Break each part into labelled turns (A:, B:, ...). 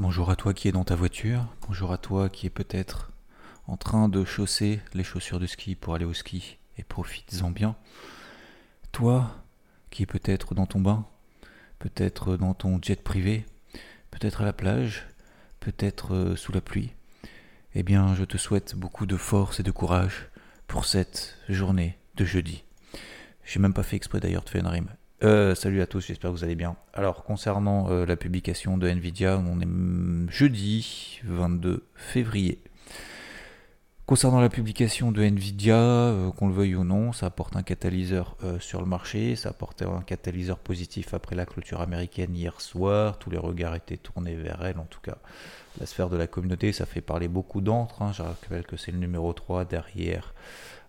A: Bonjour à toi qui est dans ta voiture. Bonjour à toi qui est peut-être en train de chausser les chaussures de ski pour aller au ski. Et profites-en bien. Toi qui est peut-être dans ton bain, peut-être dans ton jet privé, peut-être à la plage, peut-être euh, sous la pluie. Eh bien, je te souhaite beaucoup de force et de courage pour cette journée de jeudi. J'ai même pas fait exprès d'ailleurs de faire une rime. Euh, salut à tous, j'espère que vous allez bien. Alors, concernant euh, la publication de Nvidia, on est jeudi 22 février. Concernant la publication de Nvidia, euh, qu'on le veuille ou non, ça apporte un catalyseur sur le marché, ça apporte un catalyseur positif après la clôture américaine hier soir, tous les regards étaient tournés vers elle, en tout cas la sphère de la communauté, ça fait parler beaucoup d'entre, hein. je rappelle que c'est le numéro 3 derrière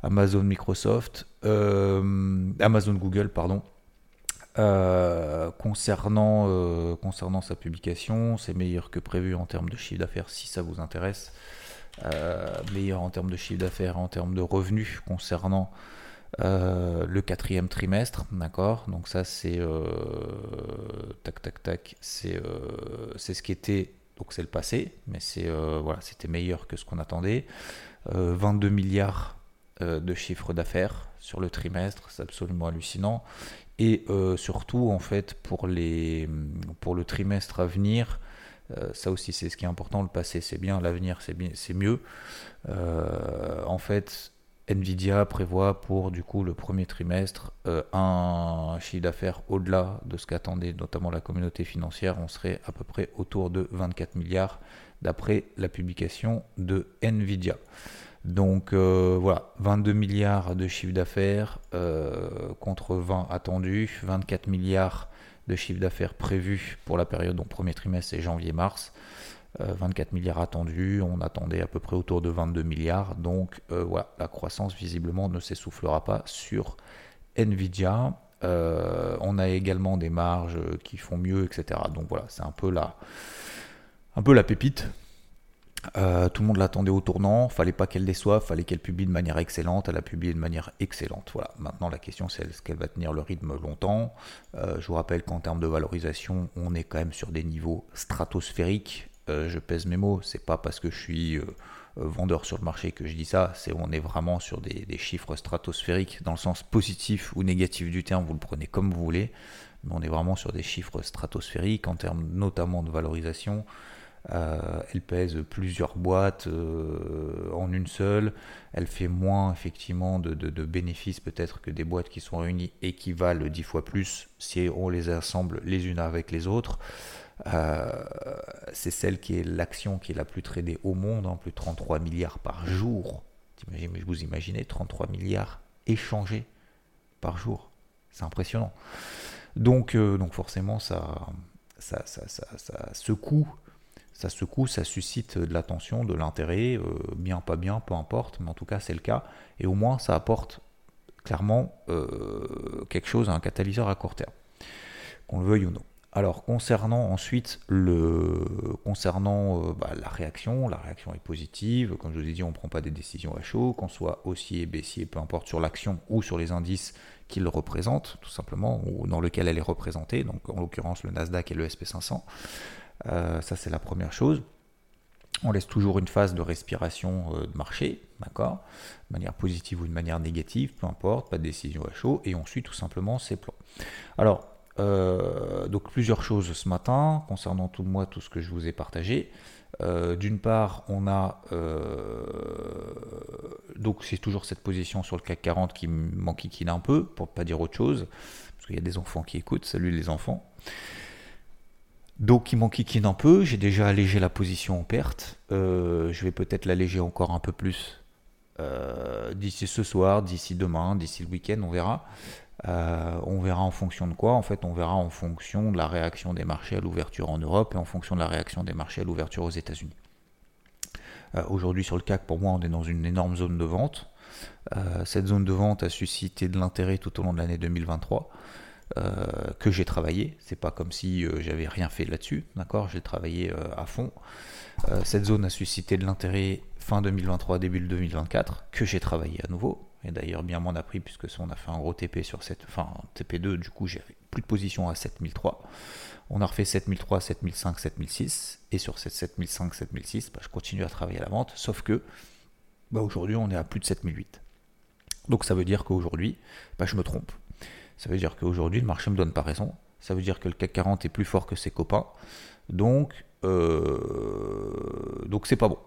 A: Amazon Microsoft, Amazon Google, pardon. Concernant, concernant sa publication, c'est meilleur que prévu en termes de chiffre d'affaires si ça vous intéresse. Euh, meilleur en termes de chiffre d'affaires, en termes de revenus concernant euh, le quatrième trimestre, d'accord? Donc ça c'est euh, tac tac tac, c'est ce qui était donc c'est le passé, mais voilà c'était meilleur que ce qu'on attendait. 22 milliards de chiffre d'affaires sur le trimestre, c'est absolument hallucinant. Et surtout en fait pour les pour le trimestre à venir, euh, ça aussi, c'est ce qui est important. Le passé, c'est bien. L'avenir, c'est mieux. Euh, en fait, Nvidia prévoit pour du coup le premier trimestre euh, un chiffre d'affaires au-delà de ce qu'attendait notamment la communauté financière. On serait à peu près autour de 24 milliards d'après la publication de Nvidia. Donc voilà, 22 milliards de chiffre d'affaires contre 20 attendus, 24 milliards de chiffre d'affaires prévu pour la période, donc premier trimestre c'est janvier-mars. 24 euh, milliards attendus, on attendait à peu près autour de 22 milliards, donc euh, voilà, la croissance visiblement ne s'essoufflera pas sur Nvidia. Euh, on a également des marges qui font mieux, etc. Donc voilà, c'est un peu la pépite euh, tout le monde l'attendait au tournant, fallait pas qu'elle déçoive, fallait qu'elle publie de manière excellente, elle a publié de manière excellente. Voilà. Maintenant la question c'est est-ce qu'elle va tenir le rythme longtemps? Euh, Je vous rappelle qu'en termes de valorisation, on est quand même sur des niveaux stratosphériques. Euh, je pèse mes mots, c'est pas parce que je suis vendeur sur le marché que je dis ça, c'est on est vraiment sur des, chiffres stratosphériques dans le sens positif ou négatif du terme, vous le prenez comme vous voulez, mais on est vraiment sur des chiffres stratosphériques en termes notamment de valorisation. Euh, elle pèse plusieurs boîtes euh, en une seule. Elle fait moins effectivement de, bénéfices peut-être que des boîtes qui sont réunies et qui valent dix fois plus si on les assemble les unes avec les autres. Euh, c'est celle qui est l'action qui est la plus tradée au monde, hein, plus de 33 milliards par jour. Vous imaginez 33 milliards échangés par jour. C'est impressionnant. Donc, donc forcément, ça, ça, ça, ça secoue ça secoue, ça suscite de l'attention, de l'intérêt, euh, bien, pas bien, peu importe, mais en tout cas c'est le cas, et au moins ça apporte clairement euh, quelque chose, un catalyseur à court terme, qu'on le veuille ou non. Alors concernant ensuite le concernant euh, bah, la réaction, la réaction est positive. Comme je vous ai dit, on ne prend pas des décisions à chaud, qu'on soit haussier, baissier, peu importe sur l'action ou sur les indices qu'il représente, tout simplement, ou dans lequel elle est représentée, donc en l'occurrence le Nasdaq et le SP500. Euh, ça, c'est la première chose. On laisse toujours une phase de respiration euh, de marché, d'accord? De manière positive ou de manière négative, peu importe, pas de décision à chaud, et on suit tout simplement ces plans. Alors, euh, donc plusieurs choses ce matin concernant tout moi, tout ce que je vous ai partagé. D'une part, on a donc c'est toujours cette position sur le CAC 40 qui m'enquiquine un peu, pour ne pas dire autre chose, parce qu'il y a des enfants qui écoutent. Salut les enfants. Donc il m'enquiquine un peu, j'ai déjà allégé la position en perte, euh, je vais peut-être l'alléger encore un peu plus euh, d'ici ce soir, d'ici demain, d'ici le week-end, on verra. on verra en fonction de quoi En fait, on verra en fonction de la réaction des marchés à l'ouverture en Europe et en fonction de la réaction des marchés à l'ouverture aux États-Unis. Aujourd'hui, sur le CAC, pour moi, on est dans une énorme zone de vente. cette zone de vente a suscité de l'intérêt tout au long de l'année 2023. Euh, que j'ai travaillé. C'est pas comme si euh, j'avais rien fait là-dessus, d'accord? J'ai travaillé euh, à fond. cette zone a suscité de l'intérêt fin 2023, début 2024, que j'ai travaillé à nouveau. Et d'ailleurs, bien m'en a pris, puisque on a fait un gros TP sur cette. Enfin, TP2, du coup, j'ai plus de position à 7003. On a refait 7003, 7005, 7006. Et sur cette 7005, 7006, bah, je continue à travailler à la vente. Sauf que bah, aujourd'hui, on est à plus de 7008. Donc ça veut dire qu'aujourd'hui, bah, je me trompe. Ça veut dire qu'aujourd'hui, le marché ne me donne pas raison. Ça veut dire que le CAC 40 est plus fort que ses copains. Donc, euh, donc c'est pas bon.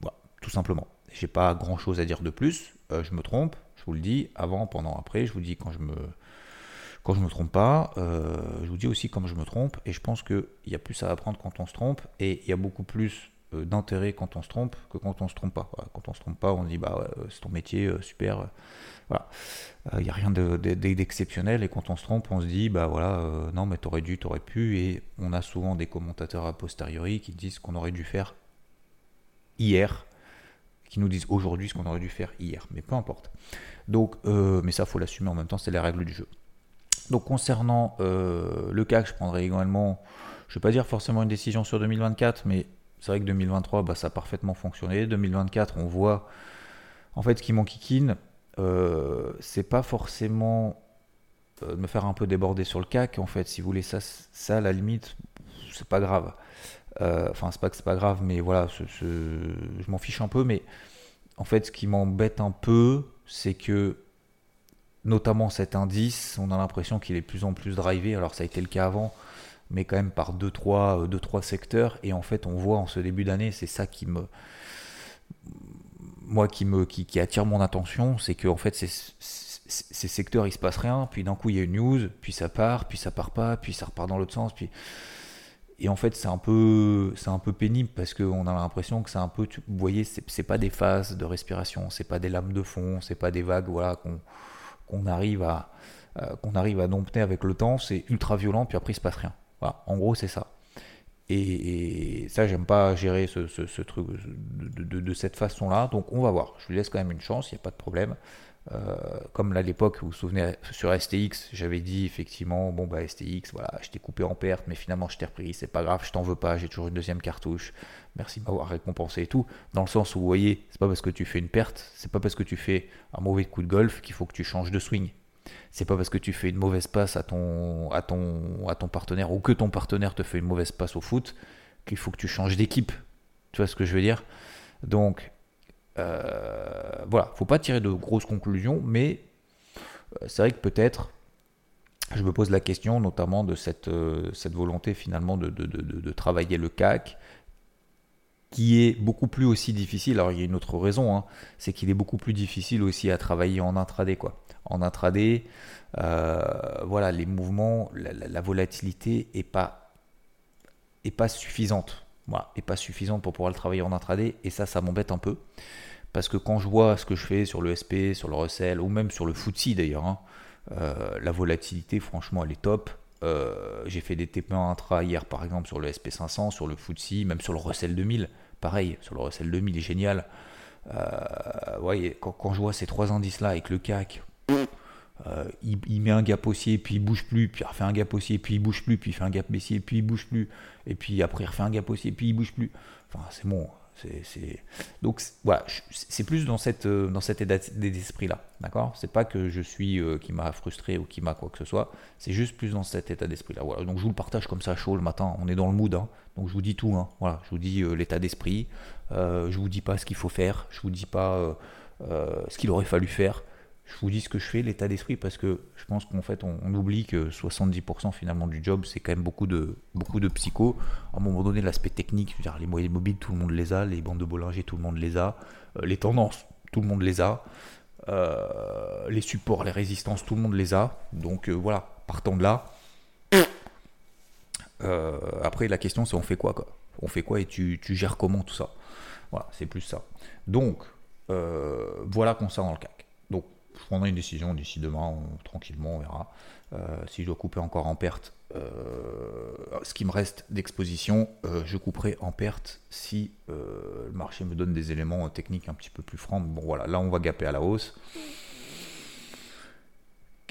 A: Voilà, tout simplement. J'ai pas grand chose à dire de plus. Euh, je me trompe, je vous le dis, avant, pendant, après. Je vous dis quand je me, quand je me trompe pas. Euh, je vous dis aussi quand je me trompe. Et je pense qu'il y a plus à apprendre quand on se trompe. Et il y a beaucoup plus d'intérêt quand on se trompe que quand on se trompe pas. Quand on se trompe pas, on dit bah ouais, c'est ton métier, super. Voilà. Il euh, n'y a rien d'exceptionnel et quand on se trompe, on se dit bah voilà, euh, non mais t'aurais dû, t'aurais pu et on a souvent des commentateurs a posteriori qui disent qu'on aurait dû faire hier, qui nous disent aujourd'hui ce qu'on aurait dû faire hier, mais peu importe. Donc, euh, mais ça faut l'assumer en même temps, c'est les règles du jeu. Donc concernant le CAC, je prendrais également, je vais pas dire forcément une décision sur 2024, mais c'est vrai que 2023, bah, ça a parfaitement fonctionné. 2024, on voit en fait ce qui m'enquiquine, euh, c'est pas forcément euh, me faire un peu déborder sur le CAC. En fait, si vous voulez, ça, ça à la limite, c'est pas grave. Euh, enfin, c'est pas que c'est pas grave, mais voilà, je m'en fiche un peu. Mais en fait, ce qui m'embête un peu, c'est que notamment cet indice, on a l'impression qu'il est de plus en plus drivé. Alors, ça a été le cas avant, mais quand même par 2-3 deux, trois secteurs. Et en fait, on voit en ce début d'année, c'est ça qui me moi qui me qui, attire mon attention, c'est que en fait ces, ces secteurs il se passe rien, puis d'un coup il y a une news, puis ça part, puis ça part pas, puis ça repart dans l'autre sens, puis et en fait c'est un peu c'est un peu pénible parce qu'on a l'impression que c'est un peu vous voyez c'est pas des phases de respiration, c'est pas des lames de fond, c'est pas des vagues voilà qu'on qu'on arrive à euh, qu'on arrive à dompter avec le temps, c'est ultra violent puis après il se passe rien. Voilà, en gros c'est ça. Et, ça, j'aime pas gérer ce, truc de, cette façon-là. Donc on va voir. Je lui laisse quand même une chance, il n'y a pas de problème. Euh, comme là, à l'époque, vous vous souvenez, sur STX, j'avais dit effectivement, bon bah STX, voilà, je t'ai coupé en perte, mais finalement je t'ai repris, c'est pas grave, je t'en veux pas, j'ai toujours une deuxième cartouche, merci de m'avoir récompensé et tout. Dans le sens où vous voyez, c'est pas parce que tu fais une perte, c'est pas parce que tu fais un mauvais coup de golf qu'il faut que tu changes de swing. C'est pas parce que tu fais une mauvaise passe à ton, à, ton, à ton partenaire ou que ton partenaire te fait une mauvaise passe au foot qu'il faut que tu changes d'équipe. Tu vois ce que je veux dire? Donc, euh, voilà, faut pas tirer de grosses conclusions, mais euh, c'est vrai que peut-être, je me pose la question notamment de cette, euh, volonté finalement de, travailler le CAC, qui est beaucoup plus aussi difficile. Alors il y a une autre raison, hein, c'est qu'il est beaucoup plus difficile aussi à travailler en intraday. Quoi en intraday, euh, voilà, les mouvements, la, volatilité est pas, est pas suffisante. Voilà, est pas suffisante pour pouvoir le travailler en intraday. Et ça, ça m'embête un peu. Parce que quand je vois ce que je fais sur le SP, sur le Russell, ou même sur le FTSE d'ailleurs, hein, euh, la volatilité, franchement, elle est top. Euh, j'ai fait des TP intra hier, par exemple, sur le SP500, sur le FTSE, même sur le Russell 2000. Pareil, sur le Russell 2000, il est génial. voyez, quand, quand, je vois ces trois indices-là avec le CAC, euh, il, met un gap haussier, puis il bouge plus, puis il refait un gap haussier, puis il bouge plus, puis il fait un gap baissier, puis il bouge plus, et puis après il refait un gap haussier, puis il bouge plus. Enfin, c'est bon. C'est, Donc c'est plus dans, euh, cet état d'esprit-là. D'accord? C'est pas que je suis euh, qui m'a frustré ou qui m'a quoi que ce soit, c'est juste plus dans cet état d'esprit-là. Donc je vous le partage comme ça chaud le matin, on est dans le mood, hein. donc je vous dis tout. Hein. Voilà, je vous dis l'état d'esprit, je vous dis pas ce qu'il faut faire, je vous dis pas ce qu'il aurait fallu faire je vous dis ce que je fais, l'état d'esprit, parce que je pense qu'en fait, on, oublie que 70% finalement du job, c'est quand même beaucoup de, beaucoup de. À un moment donné, l'aspect technique, dire, les moyens mobiles, tout le monde les a, les bandes de Bollinger, tout le monde les a, euh, les tendances, tout le monde les a, euh, les supports, les résistances, tout le monde les a. Donc euh, voilà, partant de là. après, la question, c'est on fait quoi, quoi? On fait quoi et tu, tu gères comment tout ça? Voilà, c'est plus ça. Donc, voilà concernant le CAC. Je prendrai une décision d'ici demain, tranquillement, on verra. si je dois couper encore en perte, ce qui me reste d'exposition, je couperai en perte si le marché me donne des éléments techniques un petit peu plus francs. Bon voilà, là on va gaper à la hausse.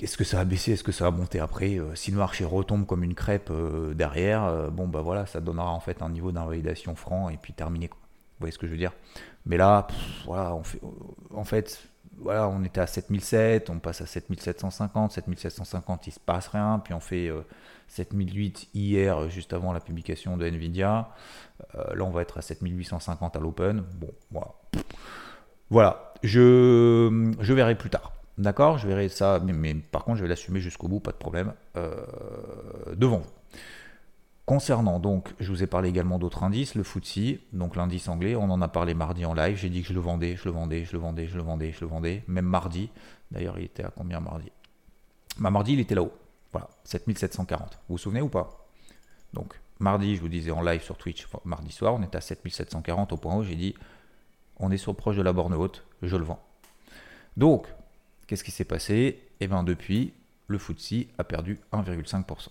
A: Est-ce que ça va baisser Est-ce que ça va monter après? Euh, Si le marché retombe comme une crêpe euh, derrière, euh, bon bah voilà, ça donnera en fait un niveau d'invalidation franc et puis terminé. Quoi. Vous voyez ce que je veux dire? Mais là, voilà, en fait, voilà, on était à 7007, on passe à 7750, 7750, il se passe rien, puis on fait 7008 hier, juste avant la publication de Nvidia. là, on va être à 7850 à l'open. Bon, voilà. Voilà, je, je verrai plus tard. D'accord? Je verrai ça, mais, par contre, je vais l'assumer jusqu'au bout, pas de problème, euh, devant vous. Concernant, donc, je vous ai parlé également d'autres indices, le FTSE, donc l'indice anglais, on en a parlé mardi en live, j'ai dit que je le vendais, je le vendais, je le vendais, je le vendais, je le vendais, même mardi. D'ailleurs, il était à combien mardi? Bah, Mardi, il était là-haut. Voilà, 7740. Vous vous souvenez ou pas? Donc, mardi, je vous disais en live sur Twitch, mardi soir, on était à 7740 au point où j'ai dit, on est sur proche de la borne haute, je le vends. Donc, Qu'est-ce qui s'est passé? Eh bien depuis, le FTSE a perdu 1,5%.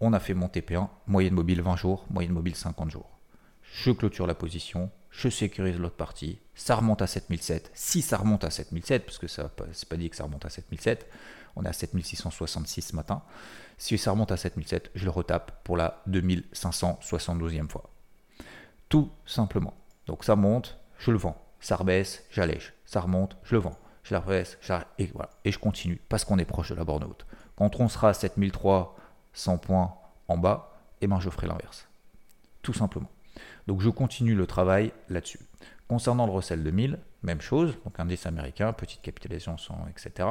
A: On a fait mon TP1, moyenne mobile 20 jours, moyenne mobile 50 jours. Je clôture la position, je sécurise l'autre partie, ça remonte à 7007. Si ça remonte à 7007, parce que ça c'est pas dit que ça remonte à 7007, on est à 7666 ce matin. Si ça remonte à 7007, je le retape pour la 2572e fois. Tout simplement. Donc ça monte, je le vends. Ça rebaisse, j'allège. Ça remonte, je le vends je la rebaisse, et. Et je continue parce qu'on est proche de la borne haute. Quand on sera à 7300 points en bas, eh ben je ferai l'inverse. Tout simplement. Donc je continue le travail là-dessus. Concernant le Russell 2000, même chose, donc indice américain, petite capitalisation, etc.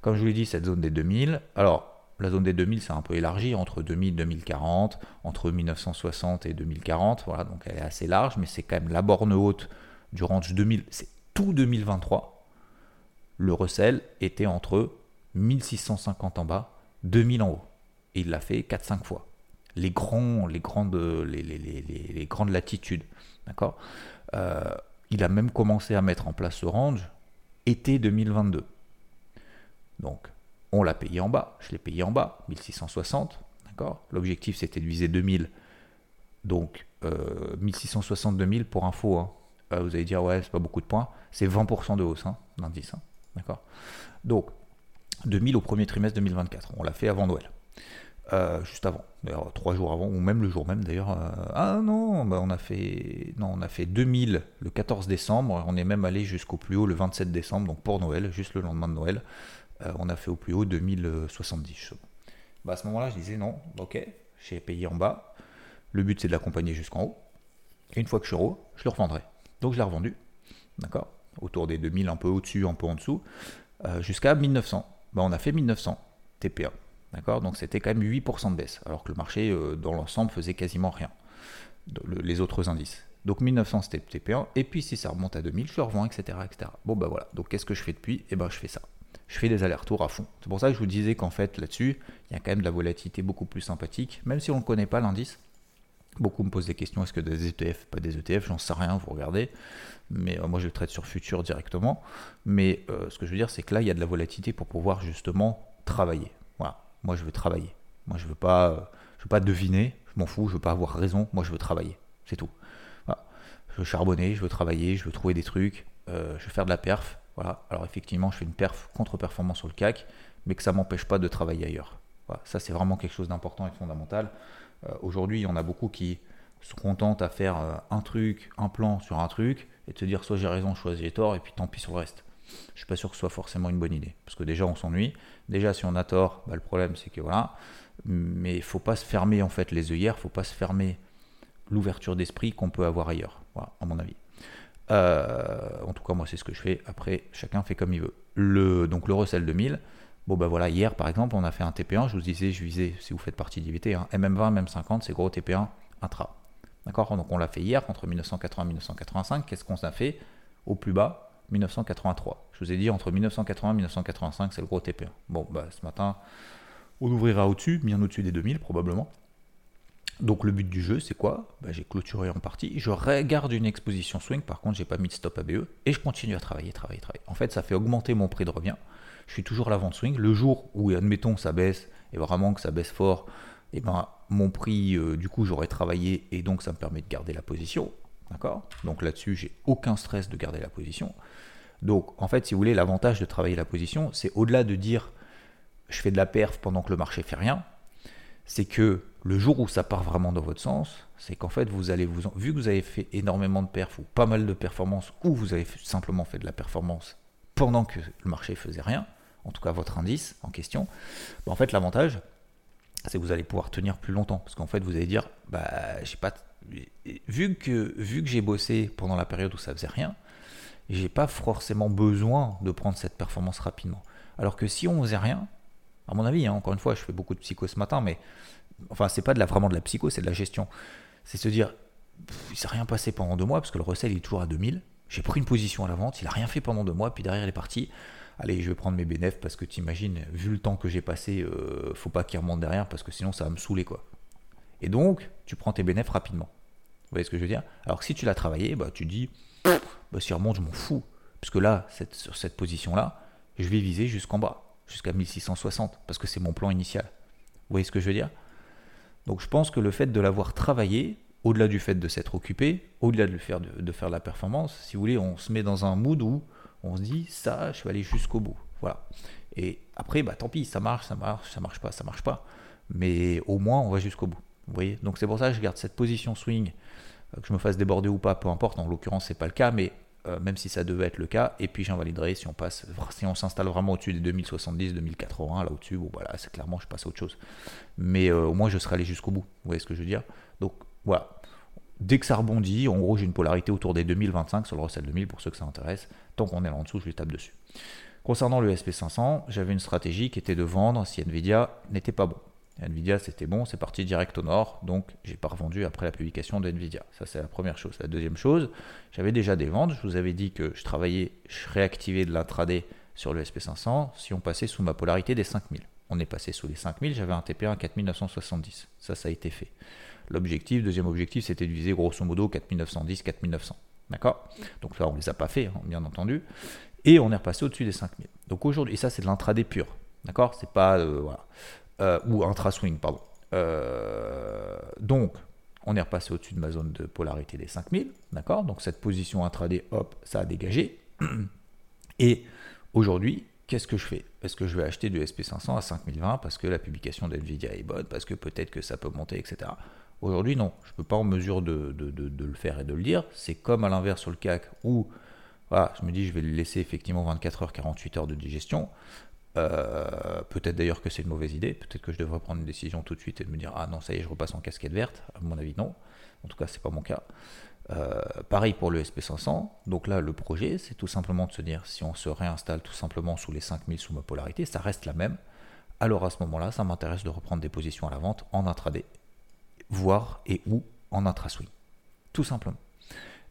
A: Comme je vous l'ai dit, cette zone des 2000, alors la zone des 2000 c'est un peu élargi entre 2000 et 2040, entre 1960 et 2040, voilà, donc elle est assez large, mais c'est quand même la borne haute du range 2000, c'est tout 2023 le Russell était entre 1650 en bas, 2000 en haut. Et il l'a fait 4-5 fois. Les, grandes, latitudes. D'accord? Euh, Il a même commencé à mettre en place ce range été 2022. Donc, on l'a payé en bas. Je l'ai payé en bas, 1660. D'accord? L'objectif, c'était de viser 2000. Donc, euh, 1660-2000 pour info. Hein. Vous allez dire, ouais, c'est pas beaucoup de points. C'est 20% de hausse, hein. Hein. Donc, 2000 au premier trimestre 2024. On l'a fait avant Noël. Euh, juste avant, d'ailleurs trois jours avant, ou même le jour même d'ailleurs. Euh, ah non, bah, on a fait non, on a fait 2000 le 14 décembre. On est même allé jusqu'au plus haut le 27 décembre, donc pour Noël, juste le lendemain de Noël, euh, on a fait au plus haut 2070. Bah, à ce moment-là, je disais non, ok, j'ai payé en bas. Le but c'est de l'accompagner jusqu'en haut. Et une fois que je suis haut, je le revendrai. Donc je l'ai revendu, d'accord autour des 2000, un peu au-dessus, un peu en dessous, jusqu'à 1900. Ben, on a fait 1900 TPA. D'accord? Donc c'était quand même 8% de baisse, alors que le marché euh, dans l'ensemble faisait quasiment rien. les autres indices. Donc 1900 c'était TP1, et puis si ça remonte à 2000, je le revends, etc. etc. Bon ben voilà, donc qu'est-ce que je fais depuis? Eh ben je fais ça. Je fais des allers-retours à fond. C'est pour ça que je vous disais qu'en fait là-dessus, il y a quand même de la volatilité beaucoup plus sympathique, même si on ne connaît pas l'indice. Beaucoup me posent des questions, est-ce que des ETF, pas des ETF, j'en sais rien, vous regardez. Mais euh, moi je traite sur futur directement. Mais euh, ce que je veux dire, c'est que là, il y a de la volatilité pour pouvoir justement travailler. Moi je veux travailler. Moi je veux pas, euh, je veux pas deviner, je m'en fous, je veux pas avoir raison, moi je veux travailler. C'est tout. Je veux charbonner, je veux travailler, je veux trouver des trucs, je veux faire de la perf. Voilà. Alors effectivement, je fais une perf contre-performance sur le CAC, mais que ça m'empêche pas de travailler ailleurs. Voilà. Ça c'est vraiment quelque chose d'important et de fondamental. Euh, aujourd'hui, il y en a beaucoup qui se contentent à faire euh, un truc, un plan sur un truc, et de se dire soit j'ai raison, soit j'ai tort, et puis tant pis sur le reste. Je suis pas sûr que ce soit forcément une bonne idée. Parce que déjà, on s'ennuie. Déjà, si on a tort, bah, le problème, c'est que voilà. Mais il faut pas se fermer en fait les œillères, faut pas se fermer l'ouverture d'esprit qu'on peut avoir ailleurs, voilà, à mon avis. Euh, en tout cas, moi, c'est ce que je fais. Après, chacun fait comme il veut. Donc, le Russell 2000, Bon, ben voilà, hier par exemple, on a fait un TP1, je vous disais, je visais, si vous faites partie d'IVT, hein, MM20, MM50, c'est gros TP1 intra. D'accord? Donc on l'a fait hier, entre 1980 et 1985. Qu'est-ce qu'on a fait? Au plus bas, 1983. Je vous ai dit, entre 1980 et 1985, c'est le gros TP1. Bon, bah, ce matin, on ouvrira au-dessus, bien au-dessus des 2000 probablement. Donc le but du jeu, c'est quoi? Bah, J'ai clôturé en partie. Je regarde une exposition swing, par contre, j'ai pas mis de stop ABE, et je continue à travailler, travailler, travailler. En fait, ça fait augmenter mon prix de revient. Je suis toujours à l'avant swing. Le jour où, admettons, ça baisse, et vraiment que ça baisse fort, et eh ben mon prix, euh, du coup, j'aurais travaillé, et donc ça me permet de garder la position. D'accord? Donc là-dessus, j'ai aucun stress de garder la position. Donc, en fait, si vous voulez, l'avantage de travailler la position, c'est au-delà de dire je fais de la perf pendant que le marché fait rien, c'est que le jour où ça part vraiment dans votre sens, c'est qu'en fait, vous allez vous, vu que vous avez fait énormément de perf ou pas mal de performances, ou vous avez simplement fait de la performance pendant que le marché faisait rien, en tout cas votre indice en question, bah, en fait, l'avantage, c'est que vous allez pouvoir tenir plus longtemps, parce qu'en fait, vous allez dire, bah, j'ai pas, vu que vu que j'ai bossé pendant la période où ça faisait rien, j'ai pas forcément besoin de prendre cette performance rapidement. Alors que si on faisait rien, à mon avis, hein, encore une fois, je fais beaucoup de psycho ce matin, mais enfin, c'est pas de la, vraiment de la psycho, c'est de la gestion. C'est se dire, il s'est rien passé pendant deux mois, parce que le recel est toujours à 2000. J'ai pris une position à la vente, il a rien fait pendant deux mois, puis derrière il est parti. Allez, je vais prendre mes bénéfices parce que tu imagines, vu le temps que j'ai passé, euh, faut pas qu'il remonte derrière parce que sinon ça va me saouler quoi. Et donc, tu prends tes bénéfices rapidement. Vous voyez ce que je veux dire? Alors que si tu l'as travaillé, bah, tu dis, bah, si remonte, je m'en fous. Parce que là, sur cette position-là, je vais viser jusqu'en bas, jusqu'à 1660, parce que c'est mon plan initial. Vous voyez ce que je veux dire? Donc je pense que le fait de l'avoir travaillé, au-delà du fait de s'être occupé, au-delà de, faire, de, faire la performance, si vous voulez, on se met dans un mood où on se dit ça, je vais aller jusqu'au bout. Voilà. Et après, bah tant pis, ça marche, ça marche, ça marche pas, ça marche pas. Mais au moins, on va jusqu'au bout. Vous voyez? Donc c'est pour ça que je garde cette position swing, que je me fasse déborder ou pas, peu importe. En l'occurrence, c'est pas le cas, mais euh, même si ça devait être le cas, et puis j'invaliderai si on passe, si on s'installe vraiment au-dessus des 2070, 2080, là au-dessus, bon voilà, c'est clairement je passe à autre chose. Mais euh, au moins je serai allé jusqu'au bout, vous voyez ce que je veux dire? Donc voilà, dès que ça rebondit, en gros j'ai une polarité autour des 2025 sur le recel 2000 pour ceux que ça intéresse, tant qu'on est là en dessous, je lui tape dessus. Concernant le SP500, j'avais une stratégie qui était de vendre si Nvidia n'était pas bon. Nvidia, c'était bon, c'est parti direct au nord, donc j'ai pas revendu après la publication de Nvidia. Ça, c'est la première chose. La deuxième chose, j'avais déjà des ventes. Je vous avais dit que je travaillais, je réactivais de l'intraday sur le SP500 si on passait sous ma polarité des 5000. On est passé sous les 5000, j'avais un TP1 à 4970. Ça, ça a été fait. L'objectif, deuxième objectif, c'était de viser grosso modo 4910, 4900. D'accord? Donc là, on ne les a pas fait, hein, bien entendu. Et on est repassé au-dessus des 5000. Donc aujourd'hui, ça, c'est de l'intraday pur. D'accord? C'est pas. Euh, voilà. Euh, ou intra-swing, pardon. Euh, donc, on est repassé au-dessus de ma zone de polarité des 5000, d'accord? Donc cette position intraday, hop, ça a dégagé. Et aujourd'hui, qu'est-ce que je fais? Est-ce que je vais acheter du SP500 à 5020 parce que la publication d'NVIDIA est bonne, parce que peut-être que ça peut monter, etc. Aujourd'hui, non, je ne peux pas en mesure de, le faire et de le dire. C'est comme à l'inverse sur le CAC où voilà, je me dis je vais le laisser effectivement 24 heures, 48 heures de digestion. Euh, peut-être d'ailleurs que c'est une mauvaise idée, peut-être que je devrais prendre une décision tout de suite et me dire ah non ça y est je repasse en casquette verte, à mon avis non, en tout cas c'est pas mon cas. Euh, pareil pour le SP500, donc là le projet c'est tout simplement de se dire si on se réinstalle tout simplement sous les 5000 sous ma polarité, ça reste la même, alors à ce moment-là ça m'intéresse de reprendre des positions à la vente en intraday, voire et ou en intraswing, tout simplement.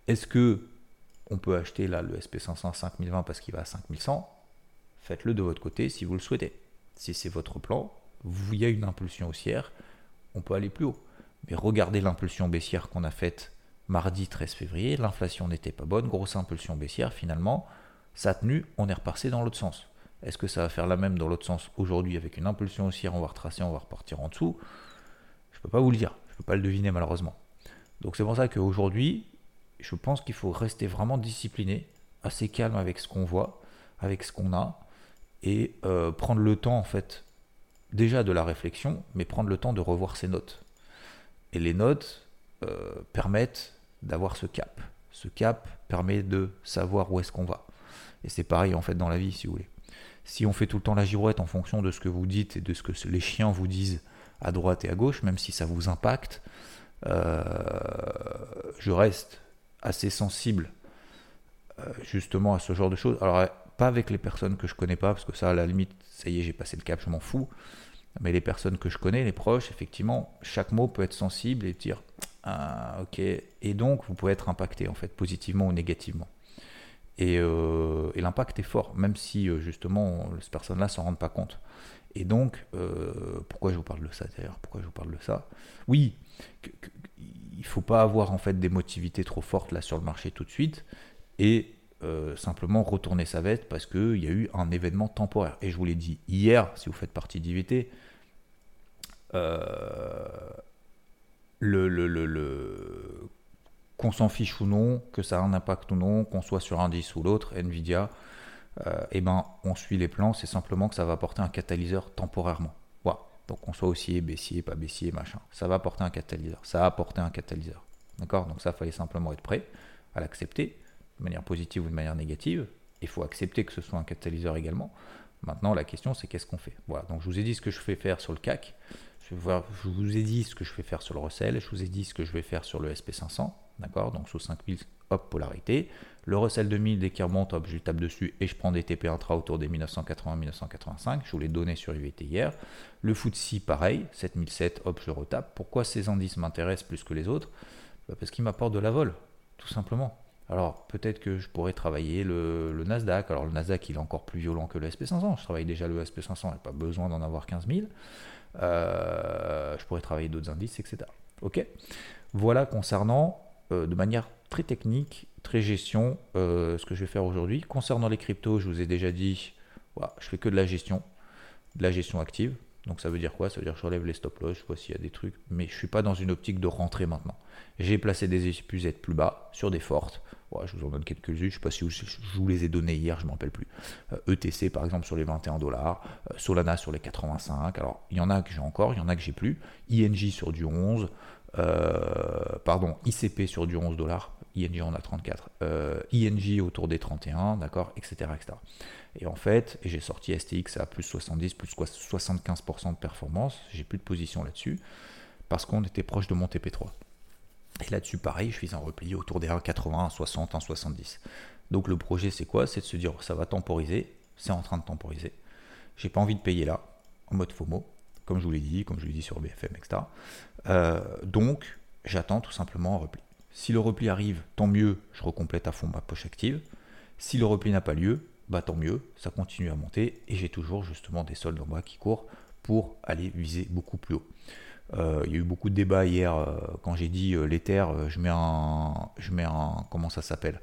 A: Est-ce que on peut acheter là le SP500 5020 parce qu'il va à 5100 faites-le de votre côté si vous le souhaitez. Si c'est votre plan, il y a une impulsion haussière, on peut aller plus haut. Mais regardez l'impulsion baissière qu'on a faite mardi 13 février, l'inflation n'était pas bonne, grosse impulsion baissière, finalement, ça a tenu, on est repassé dans l'autre sens. Est-ce que ça va faire la même dans l'autre sens aujourd'hui avec une impulsion haussière, on va retracer, on va repartir en dessous? Je ne peux pas vous le dire, je ne peux pas le deviner malheureusement. Donc c'est pour ça qu'aujourd'hui, je pense qu'il faut rester vraiment discipliné, assez calme avec ce qu'on voit, avec ce qu'on a, et euh, prendre le temps en fait déjà de la réflexion, mais prendre le temps de revoir ses notes. Et les notes euh, permettent d'avoir ce cap. Ce cap permet de savoir où est-ce qu'on va. Et c'est pareil en fait dans la vie, si vous voulez. Si on fait tout le temps la girouette en fonction de ce que vous dites et de ce que les chiens vous disent à droite et à gauche, même si ça vous impacte, euh, je reste assez sensible justement à ce genre de choses. Alors pas avec les personnes que je connais pas, parce que ça, à la limite, ça y est, j'ai passé le cap, je m'en fous. Mais les personnes que je connais, les proches, effectivement, chaque mot peut être sensible et dire ah, ok. Et donc, vous pouvez être impacté, en fait, positivement ou négativement. Et, euh, l'impact est fort, même si, euh, justement, ces personnes-là s'en rendent pas compte. Et donc, euh, pourquoi je vous parle de ça d'ailleurs? Pourquoi je vous parle de ça? Oui, il ne faut pas avoir en fait des motivités trop fortes là sur le marché tout de suite et euh, simplement retourner sa veste parce qu'il y a eu un événement temporaire. Et je vous l'ai dit hier, si vous faites partie d'IVT, euh, le, le, le, qu'on s'en fiche ou non, que ça a un impact ou non, qu'on soit sur un 10 ou l'autre, Nvidia, euh, eh ben, on suit les plans, c'est simplement que ça va apporter un catalyseur temporairement. Donc on soit haussier, baissier, pas baissier, machin. Ça va apporter un catalyseur. Ça a apporté un catalyseur. D'accord? Donc ça, fallait simplement être prêt à l'accepter, de manière positive ou de manière négative. Il faut accepter que ce soit un catalyseur également. Maintenant, la question, c'est qu'est-ce qu'on fait? Voilà. Donc je vous ai dit ce que je fais faire sur le CAC. Je, vous ai dit ce que je vais faire sur le Russell. Je vous ai dit ce que je vais faire sur le SP500. D'accord? Donc sous 5000, hop, polarité. Le Russell 2000, dès qu'il remonte, hop, je tape dessus et je prends des TP intra autour des 1980-1985. Je vous l'ai donné sur IVT hier. Le FTSE, pareil, 7007, hop, je retape. Pourquoi ces indices m'intéressent plus que les autres? Bah, Parce qu'ils m'apportent de la vol, tout simplement. Alors, peut-être que je pourrais travailler le, Nasdaq. Alors, le Nasdaq, il est encore plus violent que le SP500. Je travaille déjà le SP500, il n'y a pas besoin d'en avoir 15 000. Euh, je pourrais travailler d'autres indices, etc. Ok? Voilà concernant, euh, de manière très technique, très gestion, euh, ce que je vais faire aujourd'hui. Concernant les cryptos, je vous ai déjà dit, voilà, je fais que de la gestion, de la gestion active. Donc ça veut dire quoi? Ça veut dire que je relève les stop loss, je vois s'il y a des trucs, mais je suis pas dans une optique de rentrer maintenant. J'ai placé des épuisettes plus bas sur des fortes. je vous en donne quelques-unes, je sais pas si je, vous les ai données hier, je ne m'en rappelle plus. ETC euh, e par exemple sur les 21 dollars, euh, Solana sur les 85. Alors il y en a que j'ai encore, il y en a que j'ai plus. ING sur du 11, pardon, ICP sur du 11 dollars, ING on a 34, euh, ING autour des 31, d'accord, etc. Et en fait, j'ai sorti STX à plus 70, plus 75% de performance, j'ai plus de position là-dessus, parce qu'on était proche de mon TP3. Et là-dessus, pareil, je suis en repli autour des 1,80, 1,60, 1,70. Donc le projet, c'est quoi? C'est de se dire, ça va temporiser, c'est en train de temporiser. J'ai pas envie de payer là, en mode FOMO, comme je vous l'ai dit, comme je l'ai dit sur BFM, etc. Euh, donc, j'attends tout simplement un repli. Si le repli arrive, tant mieux, je recomplète à fond ma poche active. Si le repli n'a pas lieu, bah tant mieux, ça continue à monter et j'ai toujours justement des soldes en bas qui courent pour aller viser beaucoup plus haut. Euh, il y a eu beaucoup de débats hier euh, quand j'ai dit euh, l'Ether, je mets un, je mets comment ça s'appelle?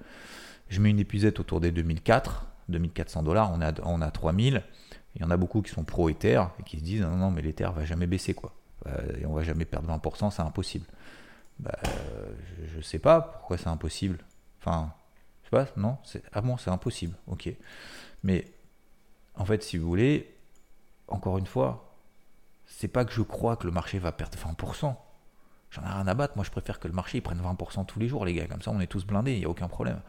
A: Je mets une épuisette autour des 2004, 2400 dollars, on a, on a 3000. Il y en a beaucoup qui sont pro Ether et qui se disent non, non mais l'Ether va jamais baisser quoi, et on va jamais perdre 20%, c'est impossible. Bah, je, sais pas pourquoi c'est impossible. Enfin, je pas, non Ah bon, c'est impossible, ok. Mais en fait, si vous voulez, encore une fois, c'est pas que je crois que le marché va perdre 20%. J'en ai rien à battre. Moi, je préfère que le marché prenne 20% tous les jours, les gars. Comme ça, on est tous blindés, il n'y a aucun problème.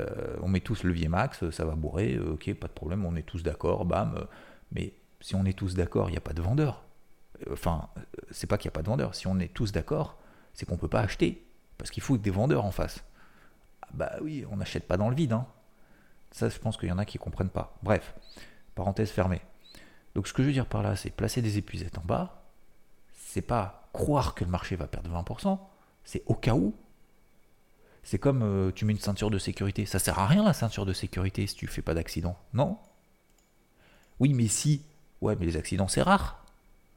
A: Euh, on met tous levier max, ça va bourrer, euh, ok, pas de problème, on est tous d'accord, bam. Euh, mais si on est tous d'accord, il n'y a pas de vendeur. Enfin, c'est pas qu'il n'y a pas de vendeur. Si on est tous d'accord, c'est qu'on ne peut pas acheter. Parce qu'il faut des vendeurs en face. Ah bah oui, on n'achète pas dans le vide. Hein. Ça, je pense qu'il y en a qui ne comprennent pas. Bref, parenthèse fermée. Donc ce que je veux dire par là, c'est placer des épuisettes en bas. C'est pas croire que le marché va perdre 20%. C'est au cas où. C'est comme euh, tu mets une ceinture de sécurité. Ça sert à rien la ceinture de sécurité si tu fais pas d'accident. Non Oui, mais si. Ouais, mais les accidents c'est rare.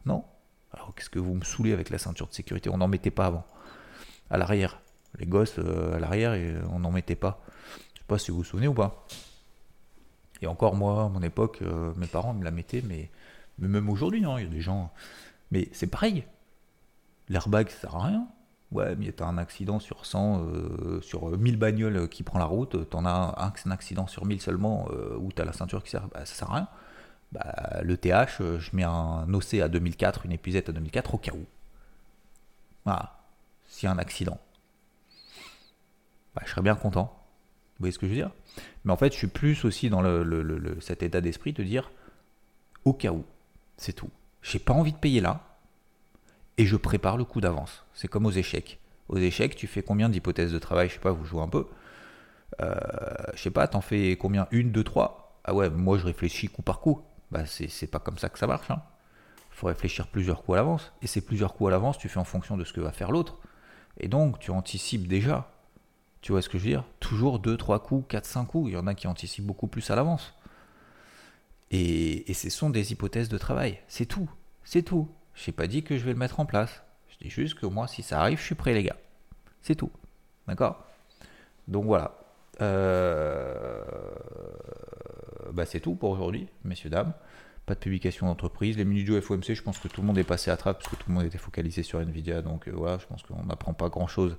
A: Non alors qu'est-ce que vous me saoulez avec la ceinture de sécurité? On n'en mettait pas avant. À l'arrière. Les gosses, euh, à l'arrière, on n'en mettait pas. Je sais pas si vous vous souvenez ou pas. Et encore moi, à mon époque, euh, mes parents me la mettaient, mais, même aujourd'hui, hein, il y a des gens. Mais c'est pareil. L'airbag, ça sert à rien. Ouais, mais t'as un accident sur 100, euh, sur 1000 bagnoles qui prend la route, t'en as un, accident sur 1000 seulement où t'as la ceinture qui sert, bah, ça sert à rien bah, le TH, euh, je mets un OC à 2004, une épuisette à 2004 au cas où. Voilà, s'il y un accident. Bah, je serais bien content. Vous voyez ce que je veux dire? Mais en fait, je suis plus aussi dans le, cet état d'esprit de dire au cas où, c'est tout. J'ai pas envie de payer là, et je prépare le coup d'avance. C'est comme aux échecs. Aux échecs, tu fais combien d'hypothèses de travail? Je sais pas, vous jouez un peu. Euh, je sais pas, t'en fais combien? Une, deux, trois? Ah ouais, moi je réfléchis coup par coup bah c'est pas comme ça que ça marche. Hein. faut réfléchir plusieurs coups à l'avance. Et ces plusieurs coups à l'avance, tu fais en fonction de ce que va faire l'autre. Et donc, tu anticipes déjà. Tu vois ce que je veux dire? Toujours 2, 3 coups, 4, 5 coups. Il y en a qui anticipent beaucoup plus à l'avance. Et, ce sont des hypothèses de travail. C'est tout. C'est tout. Je n'ai pas dit que je vais le mettre en place. Je dis juste que moi, si ça arrive, je suis prêt, les gars. C'est tout. D'accord? Donc voilà. Euh, bah, c'est tout pour aujourd'hui, messieurs, dames. Pas de publication d'entreprise. Les minutes du FOMC, je pense que tout le monde est passé à trappe parce que tout le monde était focalisé sur Nvidia. Donc euh, voilà, je pense qu'on n'apprend pas grand chose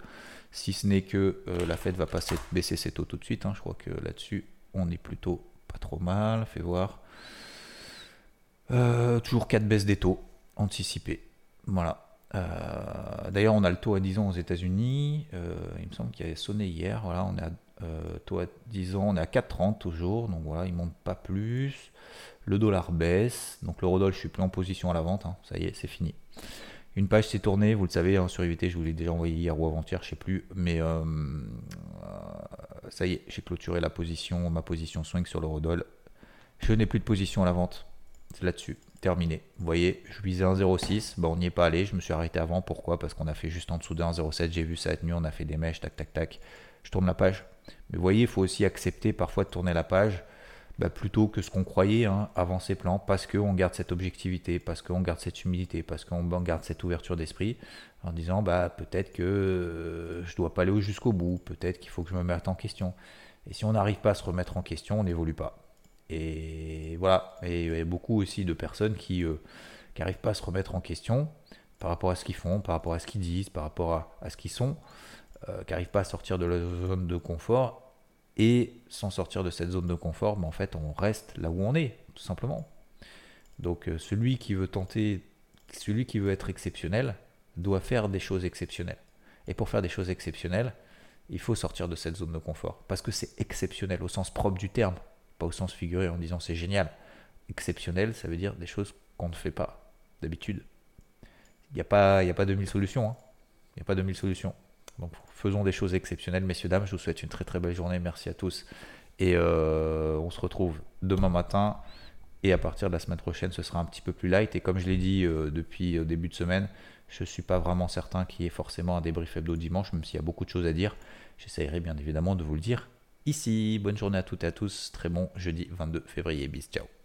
A: si ce n'est que euh, la Fed va passer, baisser ses taux tout de suite. Hein. Je crois que là-dessus, on est plutôt pas trop mal. Fais voir. toujours 4 baisses des taux anticipées. Voilà. D'ailleurs, on a le taux à 10 ans aux États-Unis. il me semble qu'il avait sonné hier. Voilà, on est à euh, taux à 10 ans, on est à 4,30 toujours, donc voilà, il monte pas plus. Le dollar baisse, donc l'eurodoll, je suis plus en position à la vente, hein. ça y est, c'est fini. Une page s'est tournée, vous le savez, hein, sur IVT, je vous l'ai déjà envoyé hier ou avant-hier, je sais plus, mais euh, ça y est, j'ai clôturé la position, ma position swing sur l'eurodoll. Je n'ai plus de position à la vente, c'est là-dessus, terminé. Vous voyez, je visais 1,06, bon, on n'y est pas allé, je me suis arrêté avant, pourquoi? Parce qu'on a fait juste en dessous de 1,07, j'ai vu ça être mieux, on a fait des mèches, tac, tac, tac. Je tourne la page, mais vous voyez, il faut aussi accepter parfois de tourner la page bah, plutôt que ce qu'on croyait hein, avant ces plans, parce qu'on garde cette objectivité, parce qu'on garde cette humilité, parce qu'on garde cette ouverture d'esprit, en disant bah, peut-être que euh, je dois pas aller jusqu'au bout, peut-être qu'il faut que je me mette en question. Et si on n'arrive pas à se remettre en question, on n'évolue pas. Et voilà, et il y a beaucoup aussi de personnes qui n'arrivent euh, pas à se remettre en question par rapport à ce qu'ils font, par rapport à ce qu'ils disent, par rapport à ce qu'ils sont. Euh, qui n'arrivent pas à sortir de la zone de confort. Et sans sortir de cette zone de confort, ben, en fait, on reste là où on est, tout simplement. Donc euh, celui qui veut tenter, celui qui veut être exceptionnel, doit faire des choses exceptionnelles. Et pour faire des choses exceptionnelles, il faut sortir de cette zone de confort. Parce que c'est exceptionnel au sens propre du terme, pas au sens figuré en disant c'est génial. Exceptionnel, ça veut dire des choses qu'on ne fait pas d'habitude. Il n'y a, pas, a pas 2000 solutions. Hein. Il n'y a pas 2000 solutions. Donc faisons des choses exceptionnelles, messieurs, dames. Je vous souhaite une très très belle journée. Merci à tous. Et euh, on se retrouve demain matin. Et à partir de la semaine prochaine, ce sera un petit peu plus light. Et comme je l'ai dit euh, depuis le début de semaine, je ne suis pas vraiment certain qu'il y ait forcément un débrief hebdo dimanche, même s'il y a beaucoup de choses à dire. J'essaierai bien évidemment de vous le dire ici. Bonne journée à toutes et à tous. Très bon jeudi 22 février. Bis. Ciao.